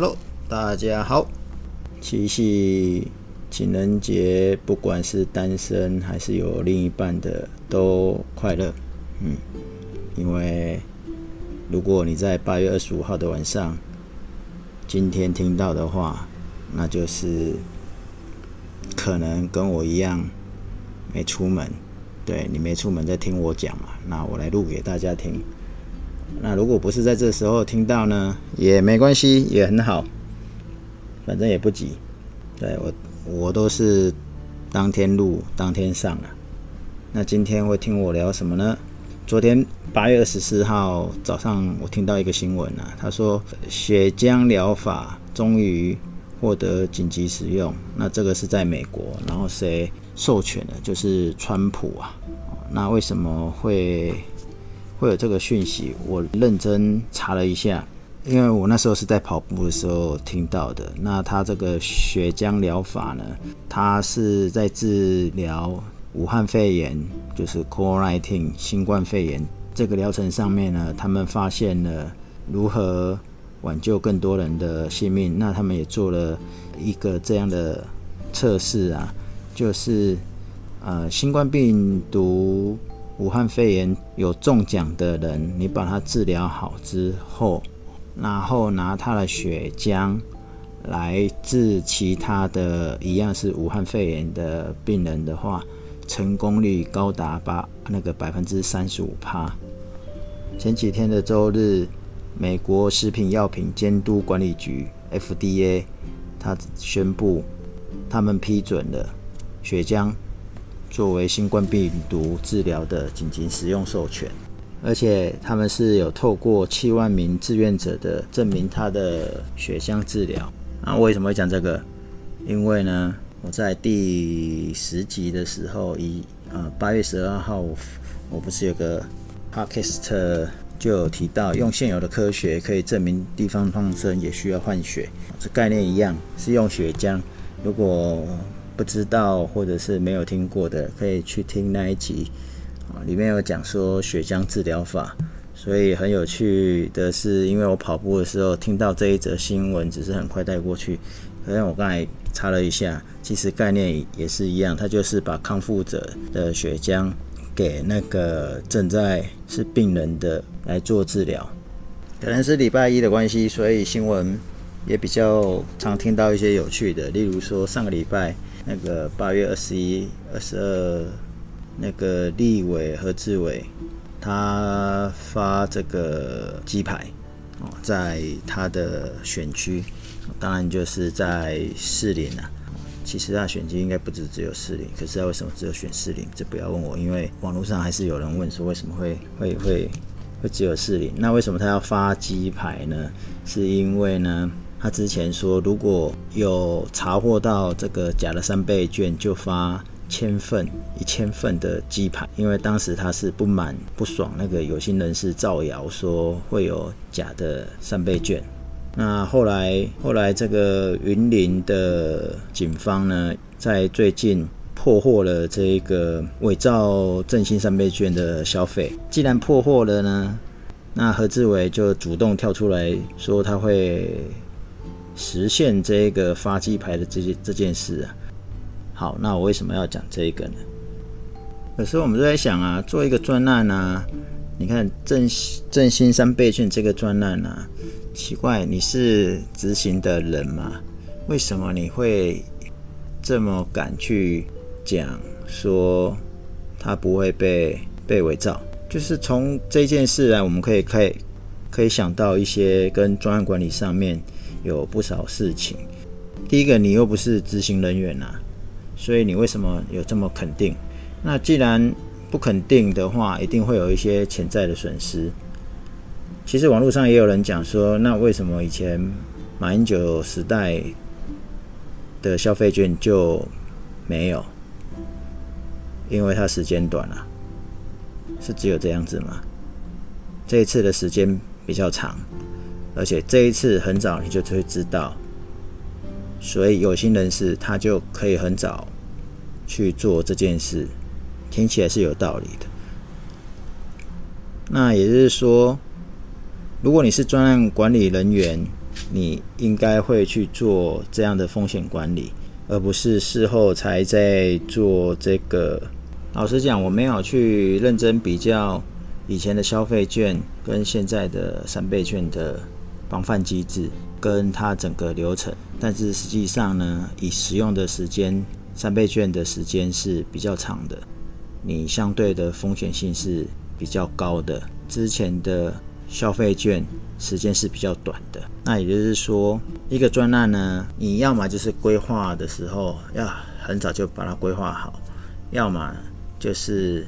Hello，大家好。七夕情人节，不管是单身还是有另一半的，都快乐。嗯，因为如果你在八月二十五号的晚上，今天听到的话，那就是可能跟我一样没出门。对，你没出门在听我讲嘛，那我来录给大家听。那如果不是在这时候听到呢，也没关系，也很好，反正也不急。对，我，我都是当天录，当天上啊。那今天会听我聊什么呢？昨天八月二十四号早上，我听到一个新闻啊，他说血浆疗法终于获得紧急使用。那这个是在美国，然后谁授权的？就是川普啊。那为什么会？会有这个讯息，我认真查了一下，因为我那时候是在跑步的时候听到的。那他这个血浆疗法呢，它是在治疗武汉肺炎，就是 COVID-19 新冠肺炎这个疗程上面呢，他们发现了如何挽救更多人的性命。那他们也做了一个这样的测试啊，就是呃新冠病毒。武汉肺炎有中奖的人，你把他治疗好之后，然后拿他的血浆来治其他的一样是武汉肺炎的病人的话，成功率高达八那个百分之三十五趴。前几天的周日，美国食品药品监督管理局 FDA，他宣布他们批准了血浆。作为新冠病毒治疗的紧急使用授权，而且他们是有透过七万名志愿者的证明他的血浆治疗。那为什么会讲这个？因为呢，我在第十集的时候，以呃八月十二号，我不是有个 podcast 就有提到，用现有的科学可以证明地方创生也需要换血，这概念一样，是用血浆。如果不知道或者是没有听过的，可以去听那一集啊，里面有讲说血浆治疗法。所以很有趣的是，因为我跑步的时候听到这一则新闻，只是很快带过去。可是我刚才查了一下，其实概念也是一样，它就是把康复者的血浆给那个正在是病人的来做治疗。可能是礼拜一的关系，所以新闻也比较常听到一些有趣的，例如说上个礼拜。那个八月二十一、二十二，那个立委何志伟，他发这个鸡排哦，在他的选区，当然就是在士林啊。其实他选区应该不止只有士林，可是他为什么只有选士林？这不要问我，因为网络上还是有人问说为什么会会会会只有士林？那为什么他要发鸡排呢？是因为呢？他之前说，如果有查获到这个假的三倍券，就发千份、一千份的鸡排。因为当时他是不满、不爽那个有心人士造谣说会有假的三倍券。那后来，后来这个云林的警方呢，在最近破获了这个伪造振兴三倍券的消费。既然破获了呢，那何志伟就主动跳出来说他会。实现这个发鸡排的这件这件事啊，好，那我为什么要讲这个呢？可是我们都在想啊，做一个专案啊，你看振振兴三倍券这个专案啊，奇怪，你是执行的人吗？为什么你会这么敢去讲说他不会被被伪造？就是从这件事啊，我们可以可以可以想到一些跟专案管理上面。有不少事情。第一个，你又不是执行人员啊，所以你为什么有这么肯定？那既然不肯定的话，一定会有一些潜在的损失。其实网络上也有人讲说，那为什么以前马英九时代的消费券就没有？因为它时间短了啊，是只有这样子吗？这一次的时间比较长。而且这一次很早你就会知道，所以有心人士他就可以很早去做这件事，听起来是有道理的。那也就是说，如果你是专案管理人员，你应该会去做这样的风险管理，而不是事后才在做这个。老实讲，我没有去认真比较以前的消费券跟现在的三倍券的防范机制跟它整个流程，但是实际上呢，以使用的时间，三倍券的时间是比较长的，你相对的风险性是比较高的。之前的消费券时间是比较短的，那也就是说，一个专案呢，你要么就是规划的时候要很早就把它规划好，要么就是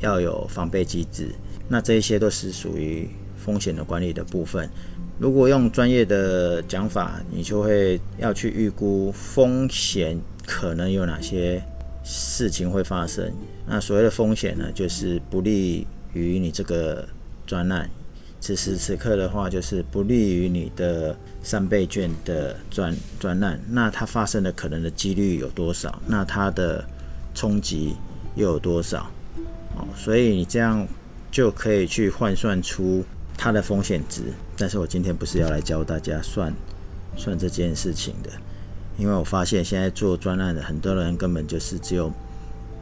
要有防备机制。那这一些都是属于风险的管理的部分。如果用专业的讲法，你就会要去预估风险可能有哪些事情会发生。那所谓的风险呢，就是不利于你这个专案，此时此刻的话，就是不利于你的三倍券的专专案。那它发生的可能的几率有多少？那它的冲击又有多少？哦，所以你这样就可以去换算出它的风险值。但是我今天不是要来教大家算算这件事情的，因为我发现现在做专案的很多人根本就是只有。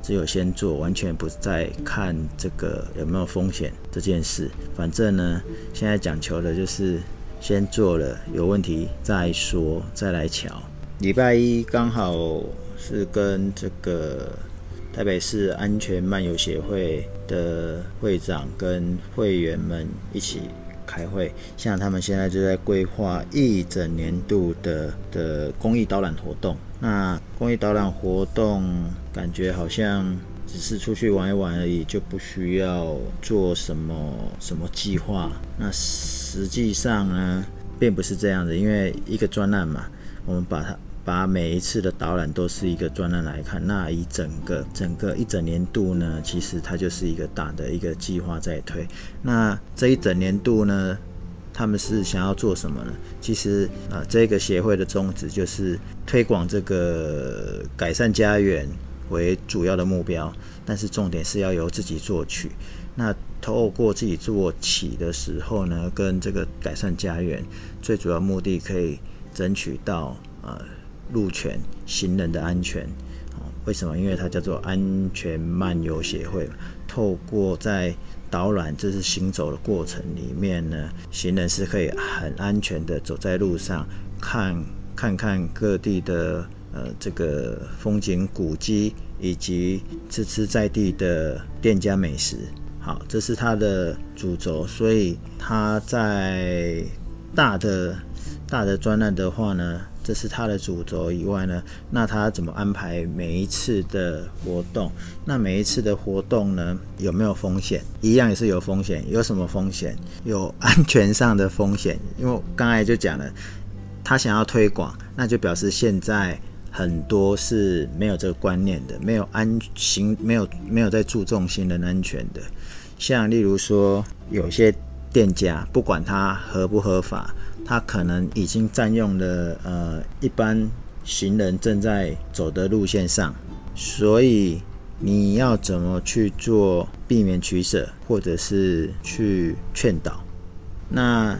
只有先做，完全不再看这个有没有风险这件事。反正呢，现在讲求的就是先做了，有问题再说，再来瞧。礼拜一刚好是跟这个台北市安全漫游协会的会长跟会员们一起开会，像他们现在就在规划一整年度的的公益导览活动。那公益导览活动感觉好像只是出去玩一玩而已，就不需要做什么什么计划。那实际上呢，并不是这样的，因为一个专案嘛，我们把它把每一次的导览都是一个专案来看。那一整个整个一整年度呢，其实它就是一个大的一个计划在推。那这一整年度呢，他们是想要做什么呢？其实啊，这个协会的宗旨就是推广这个改善家园为主要的目标，但是重点是要由自己做起。那透过自己做起的时候呢，跟这个改善家园最主要目的可以争取到呃路权行人的安全。为什么？因为它叫做安全漫游协会，透过在导览，这是行走的过程里面呢，行人是可以很安全的走在路上，看看看各地的呃这个风景古迹，以及吃吃在地的店家美食。好，这是它的主轴，所以它在大的大的专案的话呢。这是它的主轴以外呢，那他怎么安排每一次的活动？那每一次的活动呢，有没有风险？一样也是有风险。有什么风险？有安全上的风险。因为刚才就讲了，他想要推广，那就表示现在很多是没有这个观念的，没有安行，没有没有在注重行人安全的。像例如说，有些店家不管它合不合法。他可能已经占用了呃一般行人正在走的路线上，所以你要怎么去做避免取舍，或者是去劝导？那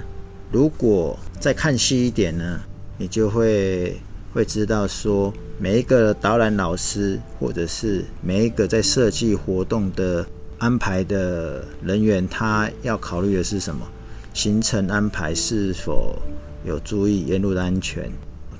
如果再看细一点呢，你就会会知道说，每一个导览老师，或者是每一个在设计活动的安排的人员，他要考虑的是什么？行程安排是否有注意沿路的安全？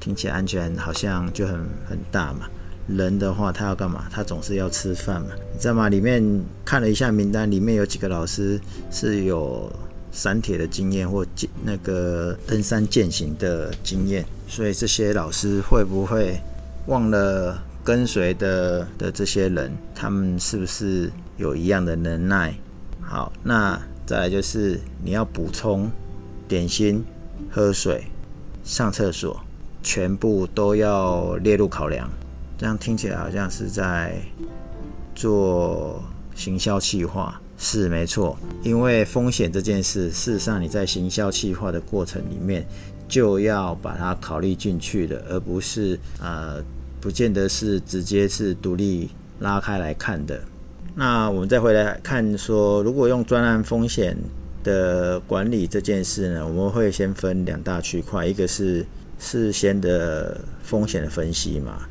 听起来安全好像就很很大嘛。人的话，他要干嘛？他总是要吃饭嘛，你知道吗？里面看了一下名单，里面有几个老师是有山铁的经验或那个登山健行的经验，所以这些老师会不会忘了跟随的的这些人，他们是不是有一样的能耐？好，那。再来就是你要补充点心、喝水、上厕所，全部都要列入考量。这样听起来好像是在做行销企划，是没错。因为风险这件事，事实上你在行销企划的过程里面就要把它考虑进去的，而不是呃，不见得是直接是独立拉开来看的。那我们再回来看说，如果用专案风险的管理这件事呢，我们会先分两大区块，一个是事先的风险的分析嘛，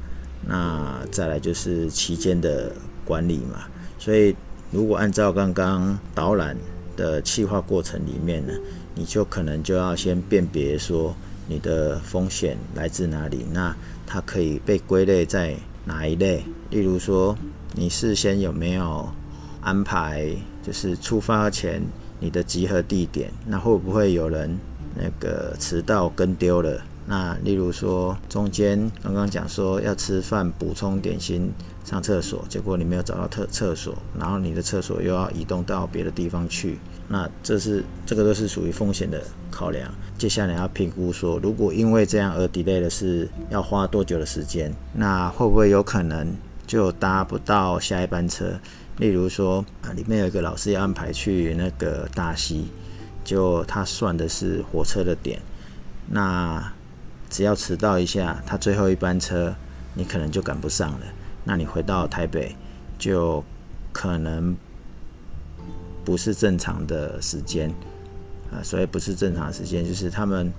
那再来就是期间的管理嘛。所以如果按照刚刚导览的企划过程里面呢，你就可能就要先辨别说你的风险来自哪里，那它可以被归类在哪一类？例如说，你事先有没有安排，就是出发前你的集合地点，那会不会有人那个迟到跟丢了？那例如说，中间刚刚讲说要吃饭补充点心。上厕所，结果你没有找到厕厕所，然后你的厕所又要移动到别的地方去，那这是这个都是属于风险的考量。接下来要评估说，如果因为这样而 delay 的是要花多久的时间，那会不会有可能就搭不到下一班车？例如说啊，里面有一个老师要安排去那个大溪，就他算的是火车的点，那只要迟到一下，他最后一班车你可能就赶不上了。那你回到台北，就可能不是正常的时间啊，所以不是正常时间，就是他们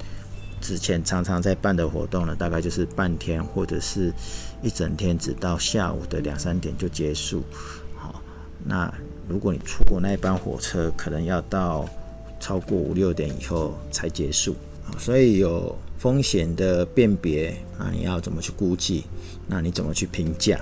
之前常常在办的活动呢，大概就是半天或者是一整天，直到下午的两三点就结束。好，那如果你错过那一班火车，可能要到超过五六点以后才结束。所以有风险的辨别，啊你要怎么去估计？那你怎么去评价？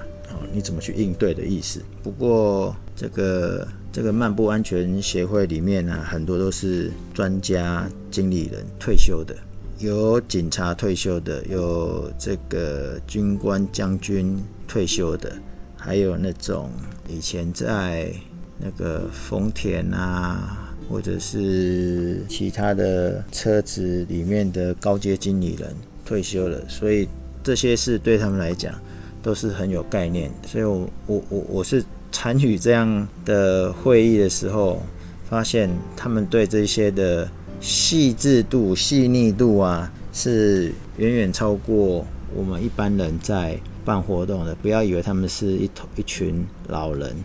你怎么去应对的意思？不过这个这个漫步安全协会里面呢、很多都是专家、经理人退休的，有警察退休的，有这个军官、将军退休的，还有那种以前在那个丰田啊，或者是其他的车子里面的高阶经理人退休了，所以这些事对他们来讲。都是很有概念，所以我我我我是参与这样的会议的时候，发现他们对这些的细致度、细腻度啊，是远远超过我们一般人在办活动的。不要以为他们是一头一群老人，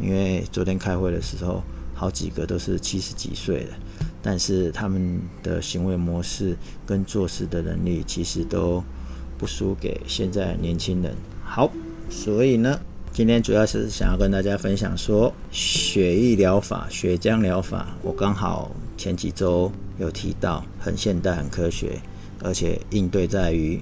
因为昨天开会的时候，好几个都是七十几岁的，但是他们的行为模式跟做事的能力，其实都不输给现在年轻人。好，所以呢，今天主要是想要跟大家分享说血液疗法、血浆疗法。我刚好前几周有提到，很现代、很科学，而且应对在于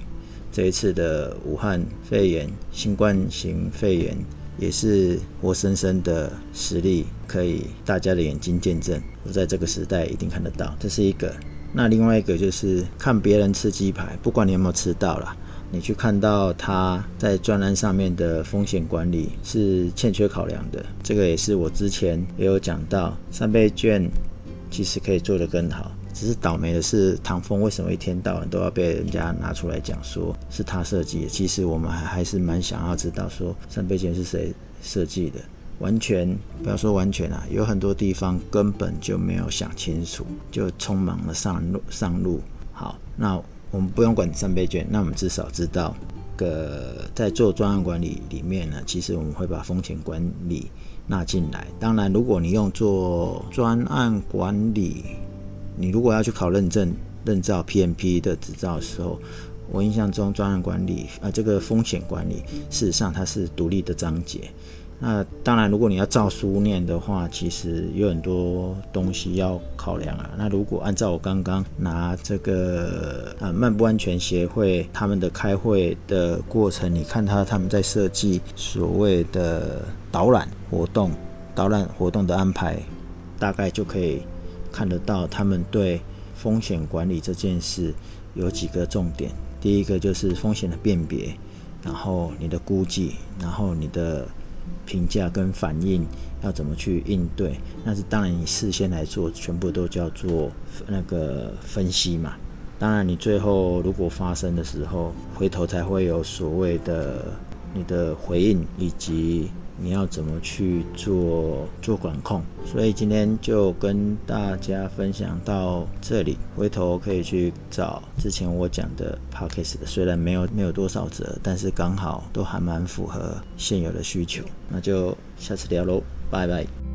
这一次的武汉肺炎、新冠型肺炎，也是活生生的实例，可以大家的眼睛见证。我在这个时代一定看得到，这是一个。那另外一个就是看别人吃鸡排，不管你有没有吃到啦。你去看到他在专栏上面的风险管理是欠缺考量的，这个也是我之前也有讲到，三倍券其实可以做得更好，只是倒霉的是唐风为什么一天到晚都要被人家拿出来讲说是他设计的？其实我们还还是蛮想要知道说三倍券是谁设计的，完全不要说完全啊，有很多地方根本就没有想清楚，就匆忙的上路上路。好，那。我们不用管三倍券，那我们至少知道，个在做专案管理里面呢，其实我们会把风险管理纳进来。当然，如果你用做专案管理，你如果要去考认证、认照 PMP 的执照的时候，我印象中专案管理啊、这个风险管理，事实上它是独立的章节。那当然，如果你要照书念的话，其实有很多东西要考量啊。那如果按照我刚刚拿这个啊漫步安全协会他们的开会的过程，你看他他们在设计所谓的导览活动、导览活动的安排，大概就可以看得到他们对风险管理这件事有几个重点。第一个就是风险的辨别，然后你的估计，然后你的。评价跟反应要怎么去应对？那是当然，你事先来做，全部都叫做那个分析嘛。当然，你最后如果发生的时候，回头才会有所谓的你的回应以及。你要怎么去做做管控？所以今天就跟大家分享到这里，回头可以去找之前我讲的 p o c k e t 的，虽然没有没有多少折，但是刚好都还蛮符合现有的需求。那就下次聊喽，拜拜。